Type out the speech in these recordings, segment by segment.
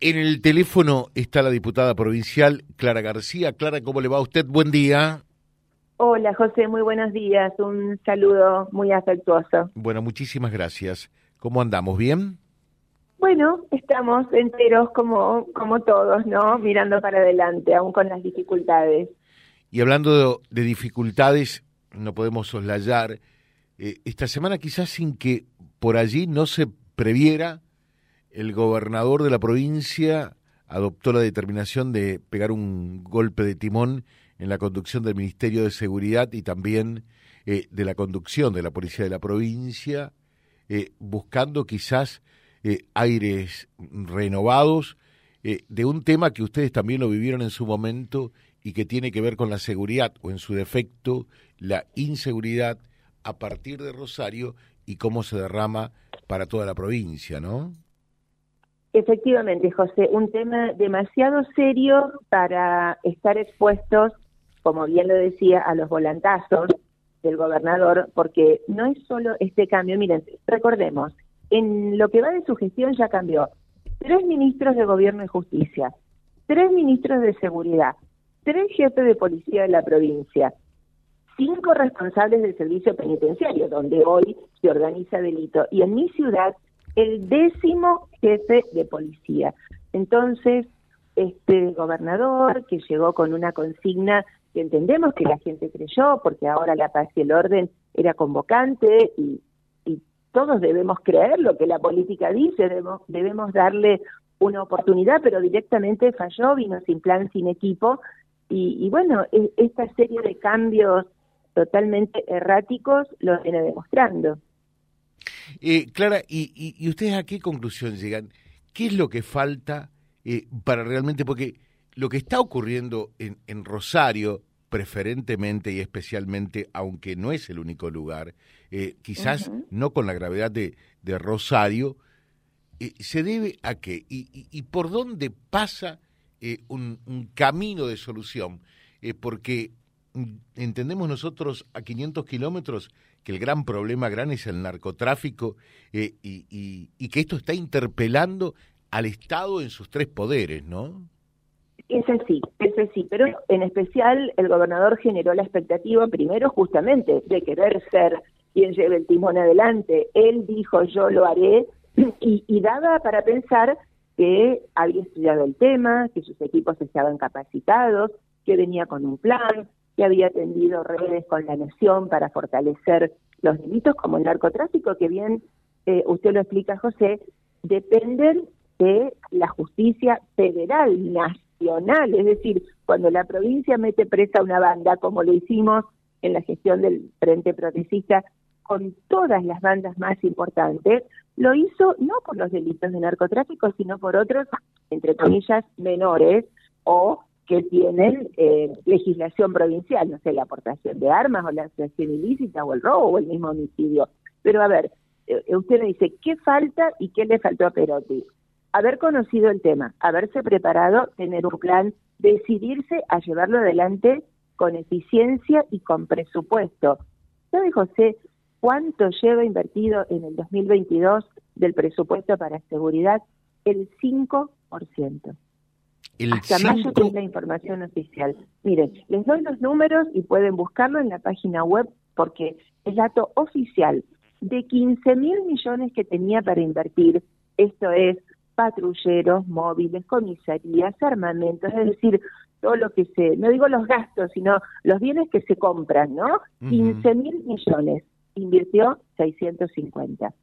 en el teléfono está la diputada provincial Clara García. Clara, ¿cómo le va a usted? Buen día. Hola José, muy buenos días. Un saludo muy afectuoso. Bueno, muchísimas gracias. ¿Cómo andamos? ¿Bien? Bueno, estamos enteros como, como todos, ¿no? Mirando para adelante, aún con las dificultades. Y hablando de, dificultades, no podemos soslayar. Eh, esta semana quizás sin que por allí no se previera el gobernador de la provincia adoptó la determinación de pegar un golpe de timón en la conducción del Ministerio de Seguridad y también eh, de la conducción de la Policía de la provincia, eh, buscando quizás eh, aires renovados de un tema que ustedes también lo vivieron en su momento y que tiene que ver con la seguridad o en su defecto la inseguridad a partir de Rosario y cómo se derrama para toda la provincia, ¿no? Efectivamente, José, un tema demasiado serio para estar expuestos, como bien lo decía, a los volantazos del gobernador, porque no es solo este cambio. Miren, recordemos, en lo que va de su gestión ya cambió. Tres ministros de Gobierno y Justicia, tres ministros de Seguridad, tres jefes de policía de la provincia, cinco responsables del servicio penitenciario, donde hoy se organiza delito, y en mi ciudad el décimo jefe de policía. Entonces, este gobernador que llegó con una consigna que entendemos que la gente creyó, porque ahora la paz y el orden era convocante y, todos debemos creer lo que la política dice, debemos, debemos darle una oportunidad, pero directamente falló, vino sin plan, sin equipo, y, y bueno, e, esta serie de cambios totalmente erráticos lo viene demostrando. Eh, Clara, y, ustedes a qué conclusión llegan? ¿Qué es lo que falta eh, para realmente, porque lo que está ocurriendo en, Rosario, preferentemente y especialmente, aunque no es el único lugar, eh, quizás no con la gravedad de, Rosario, se debe a qué y, por dónde pasa un, un, camino de solución, porque entendemos nosotros a 500 kilómetros que el gran problema gran es el narcotráfico eh, y, que esto está interpelando al Estado en sus tres poderes, ¿no? Ese sí, ese sí, pero en especial el gobernador generó la expectativa primero justamente de querer ser quien lleve el timón adelante. Él dijo yo lo haré y, y daba para pensar que había estudiado el tema, que sus equipos estaban capacitados, que venía con un plan, que había tendido redes con la nación para fortalecer los delitos como el narcotráfico, que bien eh, usted lo explica, José, dependen de la justicia federal, nacional, es decir, cuando la provincia mete presa a una banda, como lo hicimos en la gestión del Frente Progresista, con todas las bandas más importantes, lo hizo no por los delitos de narcotráfico, sino por otros, entre comillas, menores o que tienen eh, legislación provincial, no sé, la aportación de armas o la asociación ilícita o el robo o el mismo homicidio. Pero a ver, eh, usted me dice, ¿qué falta y qué le faltó a Perotti? Haber conocido el tema, haberse preparado, tener un plan, decidirse a llevarlo adelante con eficiencia y con presupuesto. ¿Sabe, José, cuánto lleva invertido en el 2022 del presupuesto para seguridad? El 5%. El Hasta mayo tiene la información oficial. Miren, les doy los números y pueden buscarlo en la página web porque el dato oficial de 15 mil millones que tenía para invertir, esto es patrulleros, móviles, comisarías, armamentos, es decir, todo lo que se, no digo los gastos, sino los bienes que se compran, ¿no? 15 mil millones, invirtió 650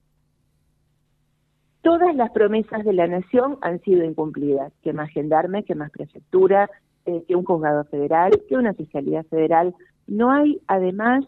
todas las promesas de la nación han sido incumplidas, que más gendarme, que más prefectura, eh, que un juzgado federal, que una fiscalía federal. No hay, además,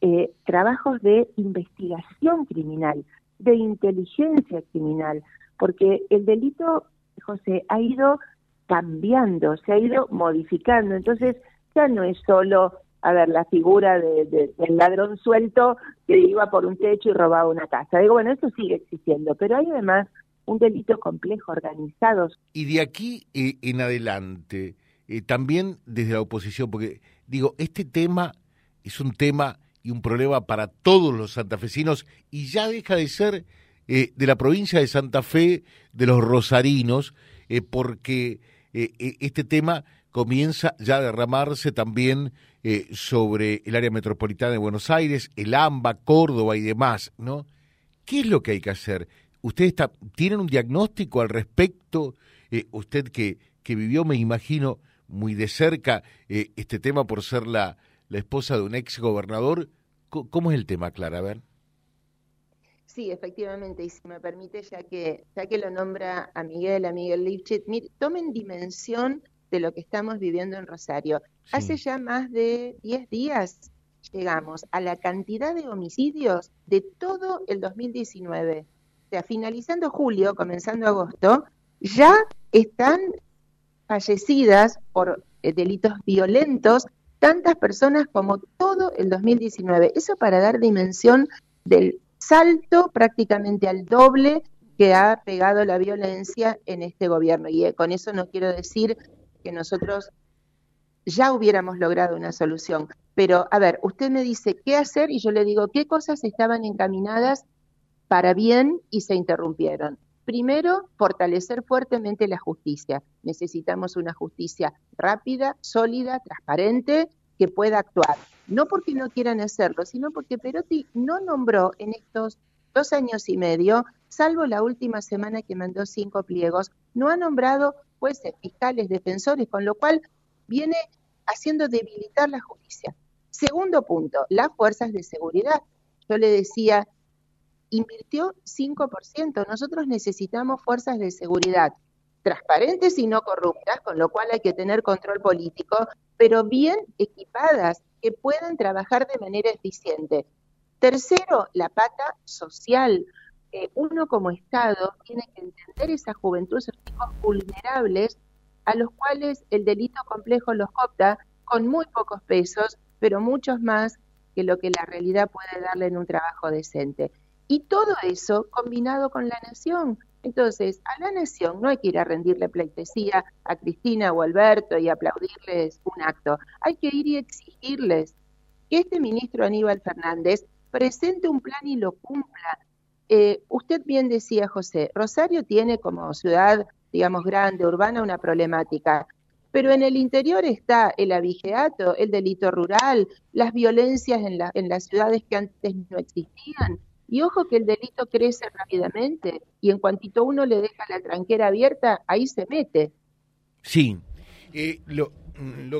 eh, trabajos de investigación criminal, de inteligencia criminal, porque el delito, José, ha ido cambiando, se ha ido modificando. Entonces, ya no es solo a ver, la figura de, del ladrón suelto que iba por un techo y robaba una casa. Digo, bueno, eso sigue existiendo, pero hay además un delito complejo, organizado. Y de aquí eh, en adelante, eh, también desde la oposición, porque digo, este tema es un tema y un problema para todos los santafesinos y ya deja de ser eh, de la provincia de Santa Fe, de los rosarinos, porque este tema comienza ya a derramarse también sobre el área metropolitana de Buenos Aires, el AMBA, Córdoba y demás, ¿no? ¿Qué es lo que hay que hacer? ¿Ustedes tienen un diagnóstico al respecto? usted que, que vivió, me imagino, muy de cerca este tema por ser la, la esposa de un ex gobernador, ¿Cómo es el tema, Clara? A ver. Sí, efectivamente, y si me permite, ya que, ya que lo nombra a Miguel, a Miguel Lipchit, tomen dimensión de lo que estamos viviendo en Rosario. Hace ya más de 10 días llegamos a la cantidad de homicidios de todo el 2019. O sea, finalizando julio, comenzando agosto, ya están fallecidas por eh, delitos violentos tantas personas como todo el 2019. Eso para dar dimensión del salto prácticamente al doble que ha pegado la violencia en este gobierno. Y eh, con eso no quiero decir que nosotros ya hubiéramos logrado una solución. Pero, a ver, usted me dice qué hacer y yo le digo qué cosas estaban encaminadas para bien y se interrumpieron. Primero, fortalecer fuertemente la justicia. Necesitamos una justicia rápida, sólida, transparente, que pueda actuar. No porque no quieran hacerlo, sino porque Perotti no nombró en estos dos años y medio, salvo la última semana que mandó cinco pliegos, no ha nombrado jueces, fiscales, defensores, con lo cual viene haciendo debilitar la justicia. Segundo punto, las fuerzas de seguridad. Yo le decía, invirtió 5%. Nosotros necesitamos fuerzas de seguridad transparentes y no corruptas, con lo cual hay que tener control político, pero bien equipadas, que puedan trabajar de manera eficiente. Tercero, la pata social. Uno como Estado tiene que entender esa juventud, esos chicos vulnerables, a los cuales el delito complejo los copta con muy pocos pesos, pero muchos más que lo que la realidad puede darle en un trabajo decente. Y todo eso combinado con la nación. Entonces, a la nación no hay que ir a rendirle pleitesía a Cristina o Alberto y aplaudirles un acto. Hay que ir y exigirles que este ministro Aníbal Fernández presente un plan y lo cumpla. Eh, usted bien decía, José, Rosario tiene como ciudad, digamos, grande, urbana, una problemática. Pero en el interior está el abigeato, el delito rural, las violencias en, en las ciudades que antes no existían, y ojo que el delito crece rápidamente y en cuantito uno le deja la tranquera abierta, ahí se mete. Sí, eh, lo,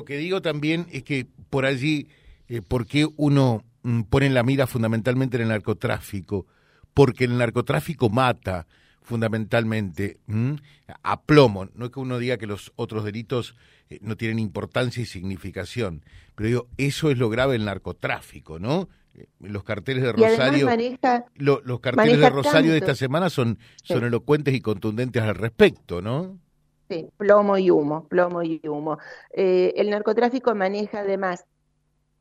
que digo también es que por allí, eh, ¿por qué uno mm, pone la mira fundamentalmente en el narcotráfico? Porque el narcotráfico mata fundamentalmente a plomo. No es que uno diga que los otros delitos eh, no tienen importancia y significación, pero digo, eso es lo grave del narcotráfico, ¿no? Eh, los carteles de Rosario, los carteles de Rosario de esta semana son, son elocuentes y contundentes al respecto, ¿no? Sí, plomo y humo, plomo y humo. Eh, el narcotráfico maneja además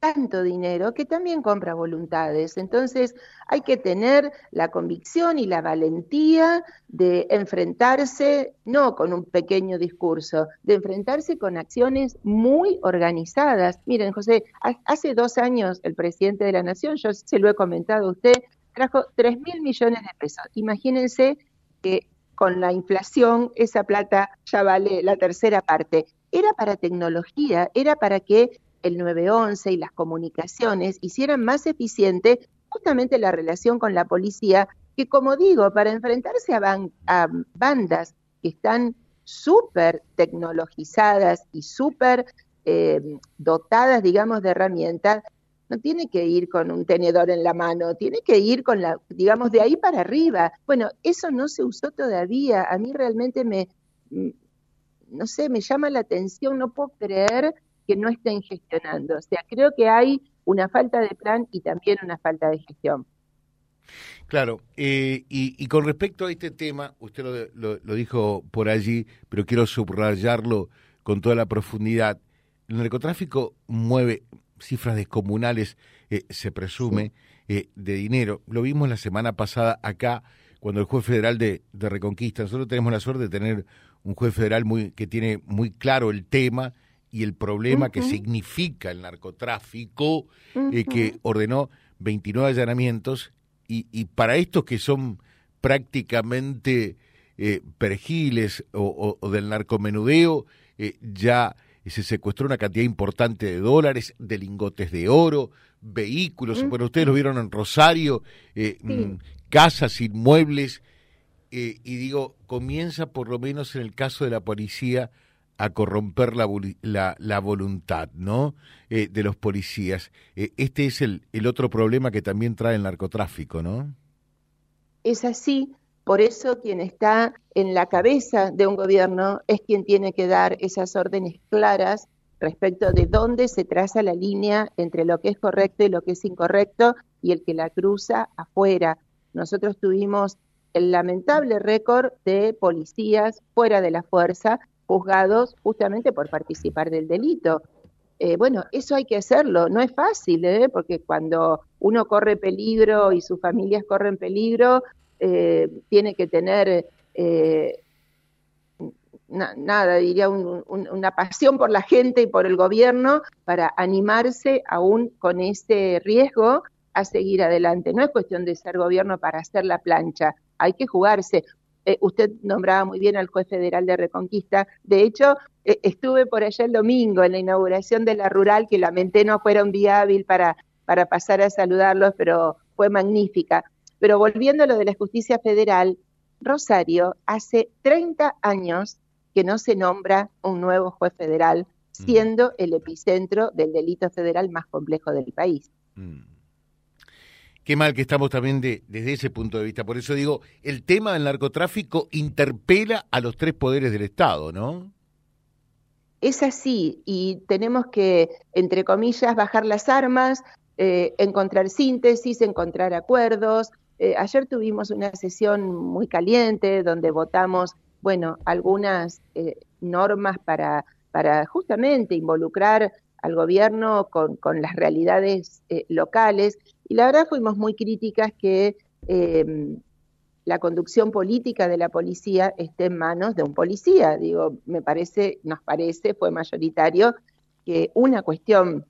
tanto dinero que también compra voluntades. Entonces hay que tener la convicción y la valentía de enfrentarse, no con un pequeño discurso, de enfrentarse con acciones muy organizadas. Miren, José, hace dos años el presidente de la Nación, yo se lo he comentado a usted, trajo 3 mil millones de pesos. Imagínense que con la inflación esa plata ya vale la tercera parte. Era para tecnología, era para que el 911 y las comunicaciones hicieran más eficiente justamente la relación con la policía, que como digo, para enfrentarse a, bandas que están súper tecnologizadas y súper eh, dotadas, digamos, de herramientas, no tiene que ir con un tenedor en la mano, tiene que ir con la, digamos, de ahí para arriba. Bueno, eso no se usó todavía. A mí realmente me, mm, no sé, me llama la atención, no puedo creer que no estén gestionando. O sea, creo que hay una falta de plan y también una falta de gestión. Claro, eh, y, con respecto a este tema, usted lo, dijo por allí, pero quiero subrayarlo con toda la profundidad. El narcotráfico mueve cifras descomunales, eh, se presume, eh, de dinero. Lo vimos la semana pasada acá, cuando el juez federal de, de Reconquista, nosotros tenemos la suerte de tener un juez federal muy, que tiene muy claro el tema y el problema que significa el narcotráfico, eh, que ordenó 29 allanamientos y, y, para estos que son prácticamente eh, perjiles o, del narcomenudeo, eh, ya se secuestró una cantidad importante de dólares, de lingotes de oro, vehículos, bueno, ustedes lo vieron en Rosario, mm, casas, inmuebles, y digo, comienza por lo menos en el caso de la policía a corromper la, la, voluntad ¿no? de los policías. este es el, el otro problema que también trae el narcotráfico, ¿no? Es así, por eso quien está en la cabeza de un gobierno es quien tiene que dar esas órdenes claras respecto de dónde se traza la línea entre lo que es correcto y lo que es incorrecto y el que la cruza afuera. Nosotros tuvimos el lamentable récord de policías fuera de la fuerza juzgados justamente por participar del delito. Eh, bueno, eso hay que hacerlo, no es fácil, ¿eh? porque cuando uno corre peligro y sus familias corren peligro, eh, tiene que tener, eh, nada, diría, una pasión por la gente y por el gobierno para animarse aún con ese riesgo a seguir adelante. No es cuestión de ser gobierno para hacer la plancha, hay que jugarse. Eh, usted nombraba muy bien al juez federal de Reconquista. De hecho, estuve por allá el domingo en la inauguración de la rural, que lamenté no fuera un día hábil para, para pasar a saludarlos, pero fue magnífica. Pero volviendo a lo de la justicia federal, Rosario hace 30 años que no se nombra un nuevo juez federal, mm. siendo el epicentro del delito federal más complejo del país. Mm. Qué mal que estamos también desde ese punto de vista. Por eso digo, el tema del narcotráfico interpela a los tres poderes del Estado, ¿no? Es así, y tenemos que, entre comillas, bajar las armas, eh, encontrar síntesis, encontrar acuerdos, eh, ayer tuvimos una sesión muy caliente donde votamos, bueno, algunas eh, normas para, para justamente involucrar al gobierno con, las realidades eh, locales y la verdad fuimos muy críticas que em, la conducción política de la policía esté en manos de un policía. Digo, me parece, nos parece, fue mayoritario que una cuestión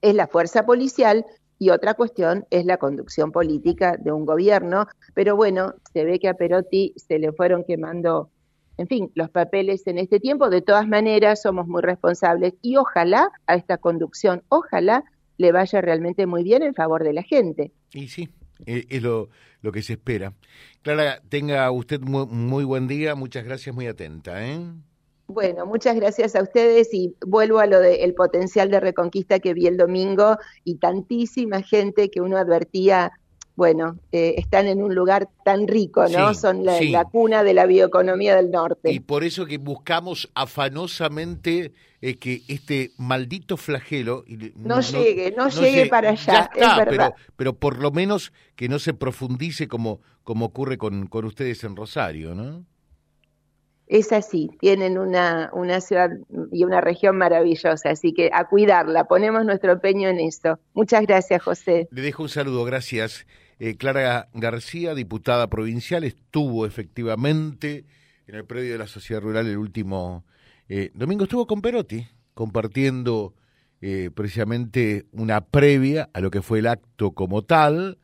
es la fuerza policial, y otra cuestión es la conducción política de un gobierno, pero bueno, se ve que a Perotti se le fueron quemando, en fin, los papeles en este tiempo, de todas maneras somos muy responsables y ojalá a esta conducción, ojalá le vaya realmente muy bien en favor de la gente. Y sí, e, es lo, lo que se espera. Clara, tenga usted muy, muy buen día, muchas gracias, muy atenta. ¿eh? Bueno, muchas gracias a ustedes y vuelvo a lo del potencial de reconquista que vi el domingo y tantísima gente que uno advertía, bueno, eh, están en un lugar tan rico, ¿no? Son la, cuna de la bioeconomía del norte. Y por eso que buscamos afanosamente eh, que este maldito flagelo... No, llegue, no, llegue, para allá, es verdad. Pero, pero por lo menos que no se profundice como, como ocurre con, con ustedes en Rosario, ¿no? es así, tienen una, una ciudad y una región maravillosa, así que a cuidarla, ponemos nuestro empeño en esto. Muchas gracias, José. Le dejo un saludo, gracias. Eh, Clara García, diputada provincial, estuvo efectivamente en el predio de la Sociedad Rural el último eh, domingo, estuvo con Perotti, compartiendo eh, precisamente una previa a lo que fue el acto como tal.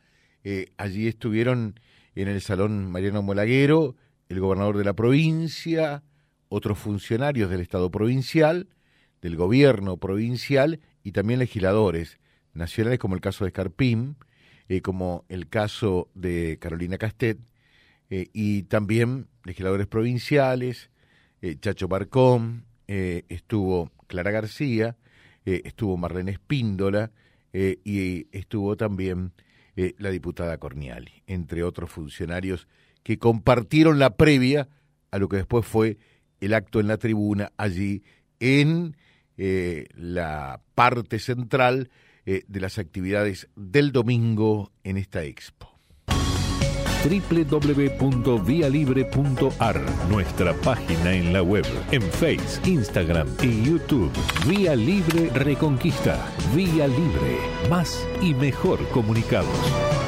allí estuvieron en el Salón Mariano Molaguero, el gobernador de la provincia, otros funcionarios del Estado provincial, del gobierno provincial y también legisladores nacionales como el caso de Escarpín, eh, como el caso de Carolina Castet, eh, y también legisladores provinciales, eh, Chacho Barcón, estuvo Clara García, estuvo Marlene Espíndola y estuvo también la diputada Corniali, entre otros funcionarios que compartieron la previa a lo que después fue el acto en la tribuna allí en la parte central eh, de las actividades del domingo en esta expo www.vialibre.ar, nuestra página en la web, en Facebook, Instagram y YouTube. Vía Libre Reconquista. Vía Libre. Más y mejor comunicados.